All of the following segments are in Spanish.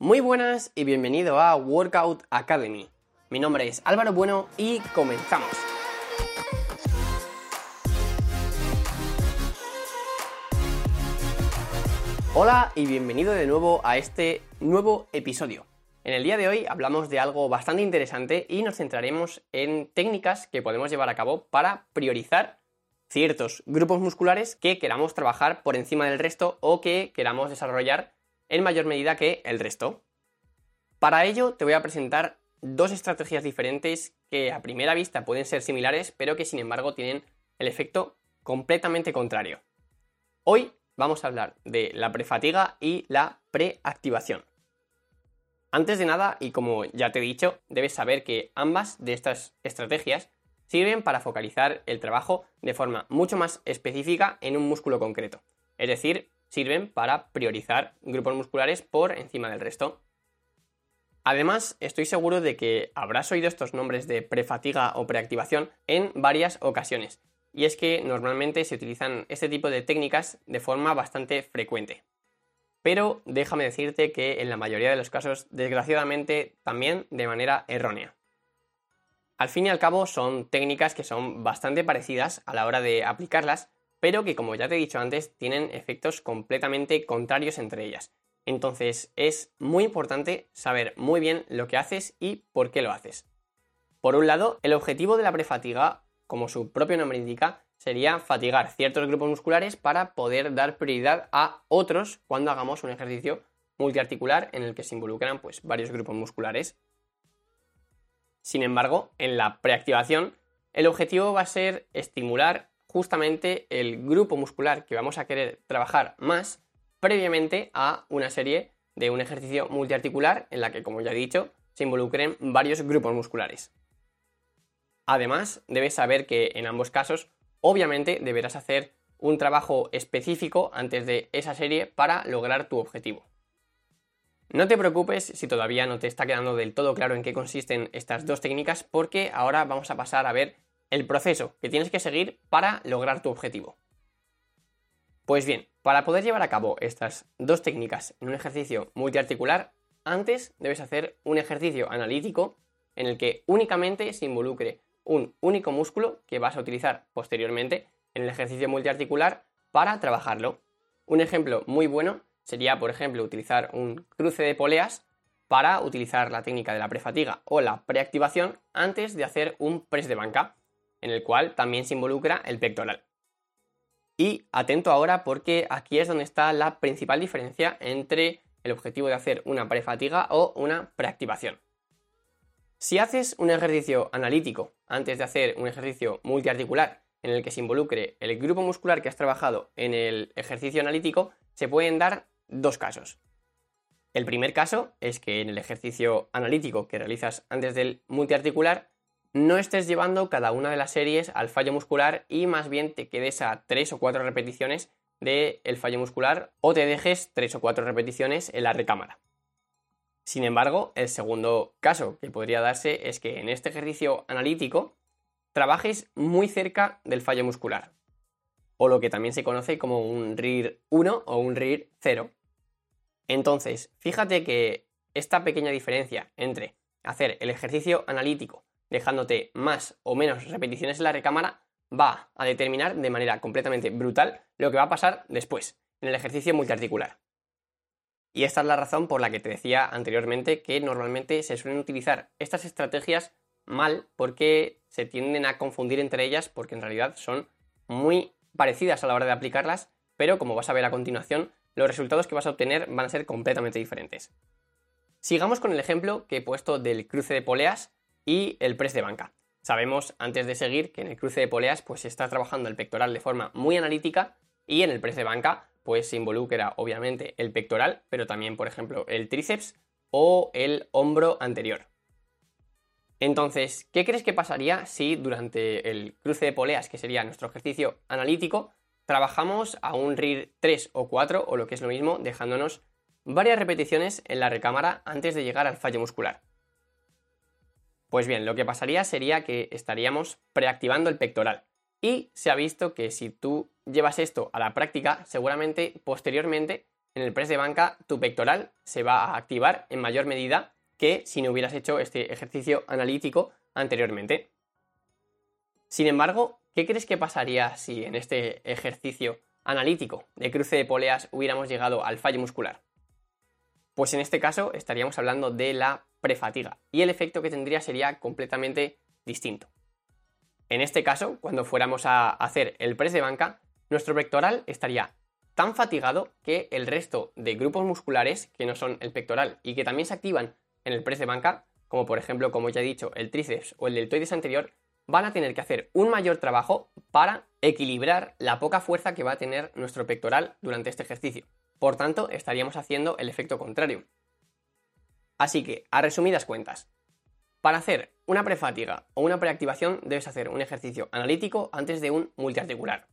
Muy buenas y bienvenido a Workout Academy. Mi nombre es Álvaro Bueno y comenzamos. Hola y bienvenido de nuevo a este nuevo episodio. En el día de hoy hablamos de algo bastante interesante y nos centraremos en técnicas que podemos llevar a cabo para priorizar ciertos grupos musculares que queramos trabajar por encima del resto o que queramos desarrollar en mayor medida que el resto. Para ello te voy a presentar dos estrategias diferentes que a primera vista pueden ser similares, pero que sin embargo tienen el efecto completamente contrario. Hoy vamos a hablar de la prefatiga y la preactivación. Antes de nada, y como ya te he dicho, debes saber que ambas de estas estrategias sirven para focalizar el trabajo de forma mucho más específica en un músculo concreto. Es decir, sirven para priorizar grupos musculares por encima del resto. Además, estoy seguro de que habrás oído estos nombres de prefatiga o preactivación en varias ocasiones, y es que normalmente se utilizan este tipo de técnicas de forma bastante frecuente. Pero déjame decirte que en la mayoría de los casos, desgraciadamente, también de manera errónea. Al fin y al cabo son técnicas que son bastante parecidas a la hora de aplicarlas, pero que como ya te he dicho antes tienen efectos completamente contrarios entre ellas. Entonces es muy importante saber muy bien lo que haces y por qué lo haces. Por un lado, el objetivo de la prefatiga, como su propio nombre indica, sería fatigar ciertos grupos musculares para poder dar prioridad a otros cuando hagamos un ejercicio multiarticular en el que se involucran pues, varios grupos musculares. Sin embargo, en la preactivación, el objetivo va a ser estimular justamente el grupo muscular que vamos a querer trabajar más previamente a una serie de un ejercicio multiarticular en la que, como ya he dicho, se involucren varios grupos musculares. Además, debes saber que en ambos casos, obviamente, deberás hacer un trabajo específico antes de esa serie para lograr tu objetivo. No te preocupes si todavía no te está quedando del todo claro en qué consisten estas dos técnicas, porque ahora vamos a pasar a ver el proceso que tienes que seguir para lograr tu objetivo. Pues bien, para poder llevar a cabo estas dos técnicas en un ejercicio multiarticular, antes debes hacer un ejercicio analítico en el que únicamente se involucre un único músculo que vas a utilizar posteriormente en el ejercicio multiarticular para trabajarlo. Un ejemplo muy bueno sería, por ejemplo, utilizar un cruce de poleas para utilizar la técnica de la prefatiga o la preactivación antes de hacer un press de banca en el cual también se involucra el pectoral. Y atento ahora porque aquí es donde está la principal diferencia entre el objetivo de hacer una prefatiga o una preactivación. Si haces un ejercicio analítico antes de hacer un ejercicio multiarticular en el que se involucre el grupo muscular que has trabajado en el ejercicio analítico, se pueden dar dos casos. El primer caso es que en el ejercicio analítico que realizas antes del multiarticular no estés llevando cada una de las series al fallo muscular y más bien te quedes a tres o cuatro repeticiones del fallo muscular o te dejes tres o cuatro repeticiones en la recámara. Sin embargo, el segundo caso que podría darse es que en este ejercicio analítico trabajes muy cerca del fallo muscular, o lo que también se conoce como un RIR 1 o un RIR 0. Entonces, fíjate que esta pequeña diferencia entre hacer el ejercicio analítico dejándote más o menos repeticiones en la recámara, va a determinar de manera completamente brutal lo que va a pasar después, en el ejercicio multiarticular. Y esta es la razón por la que te decía anteriormente que normalmente se suelen utilizar estas estrategias mal porque se tienden a confundir entre ellas porque en realidad son muy parecidas a la hora de aplicarlas, pero como vas a ver a continuación, los resultados que vas a obtener van a ser completamente diferentes. Sigamos con el ejemplo que he puesto del cruce de poleas y el press de banca. Sabemos antes de seguir que en el cruce de poleas pues se está trabajando el pectoral de forma muy analítica y en el press de banca pues se involucra obviamente el pectoral, pero también por ejemplo el tríceps o el hombro anterior. Entonces, ¿qué crees que pasaría si durante el cruce de poleas, que sería nuestro ejercicio analítico, trabajamos a un RIR 3 o 4 o lo que es lo mismo, dejándonos varias repeticiones en la recámara antes de llegar al fallo muscular? Pues bien, lo que pasaría sería que estaríamos preactivando el pectoral. Y se ha visto que si tú llevas esto a la práctica, seguramente posteriormente en el press de banca tu pectoral se va a activar en mayor medida que si no hubieras hecho este ejercicio analítico anteriormente. Sin embargo, ¿qué crees que pasaría si en este ejercicio analítico de cruce de poleas hubiéramos llegado al fallo muscular? Pues en este caso estaríamos hablando de la prefatiga y el efecto que tendría sería completamente distinto. En este caso, cuando fuéramos a hacer el press de banca, nuestro pectoral estaría tan fatigado que el resto de grupos musculares que no son el pectoral y que también se activan en el press de banca, como por ejemplo, como ya he dicho, el tríceps o el deltoides anterior, van a tener que hacer un mayor trabajo para equilibrar la poca fuerza que va a tener nuestro pectoral durante este ejercicio. Por tanto, estaríamos haciendo el efecto contrario. Así que, a resumidas cuentas, para hacer una prefatiga o una preactivación debes hacer un ejercicio analítico antes de un multiarticular.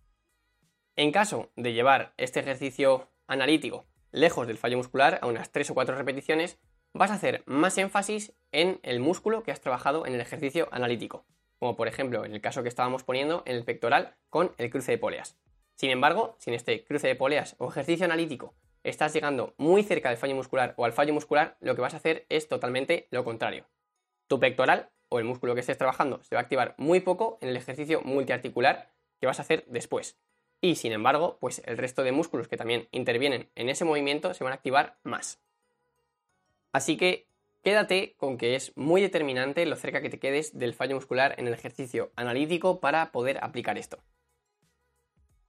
En caso de llevar este ejercicio analítico lejos del fallo muscular, a unas 3 o 4 repeticiones, vas a hacer más énfasis en el músculo que has trabajado en el ejercicio analítico, como por ejemplo en el caso que estábamos poniendo en el pectoral con el cruce de poleas. Sin embargo, si en este cruce de poleas o ejercicio analítico estás llegando muy cerca del fallo muscular o al fallo muscular, lo que vas a hacer es totalmente lo contrario. Tu pectoral o el músculo que estés trabajando se va a activar muy poco en el ejercicio multiarticular que vas a hacer después. Y sin embargo, pues el resto de músculos que también intervienen en ese movimiento se van a activar más. Así que quédate con que es muy determinante lo cerca que te quedes del fallo muscular en el ejercicio analítico para poder aplicar esto.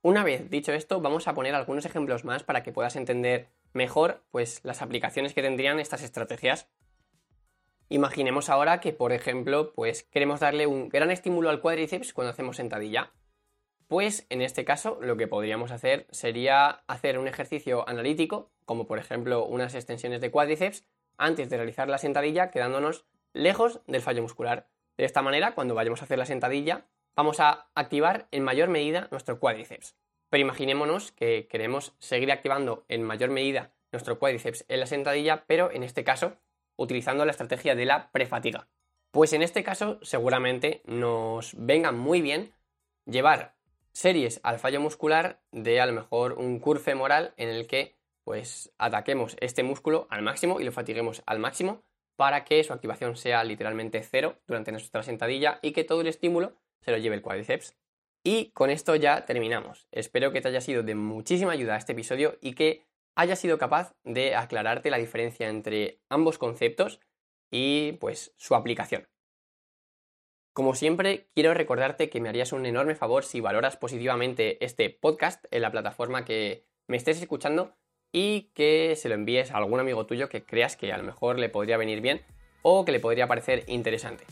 Una vez dicho esto, vamos a poner algunos ejemplos más para que puedas entender mejor pues, las aplicaciones que tendrían estas estrategias. Imaginemos ahora que, por ejemplo, pues queremos darle un gran estímulo al cuádriceps cuando hacemos sentadilla. Pues en este caso lo que podríamos hacer sería hacer un ejercicio analítico, como por ejemplo unas extensiones de cuádriceps, antes de realizar la sentadilla, quedándonos lejos del fallo muscular. De esta manera, cuando vayamos a hacer la sentadilla, vamos a activar en mayor medida nuestro cuádriceps. Pero imaginémonos que queremos seguir activando en mayor medida nuestro cuádriceps en la sentadilla, pero en este caso utilizando la estrategia de la prefatiga. Pues en este caso seguramente nos venga muy bien llevar series al fallo muscular de a lo mejor un curve femoral en el que pues ataquemos este músculo al máximo y lo fatiguemos al máximo para que su activación sea literalmente cero durante nuestra sentadilla y que todo el estímulo se lo lleve el cuádriceps. Y con esto ya terminamos. Espero que te haya sido de muchísima ayuda este episodio y que haya sido capaz de aclararte la diferencia entre ambos conceptos y pues su aplicación. Como siempre, quiero recordarte que me harías un enorme favor si valoras positivamente este podcast en la plataforma que me estés escuchando y que se lo envíes a algún amigo tuyo que creas que a lo mejor le podría venir bien o que le podría parecer interesante.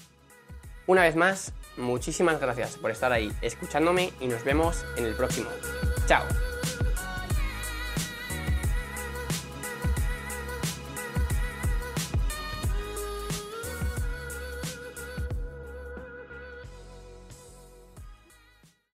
Una vez más, muchísimas gracias por estar ahí escuchándome y nos vemos en el próximo. ¡Chao!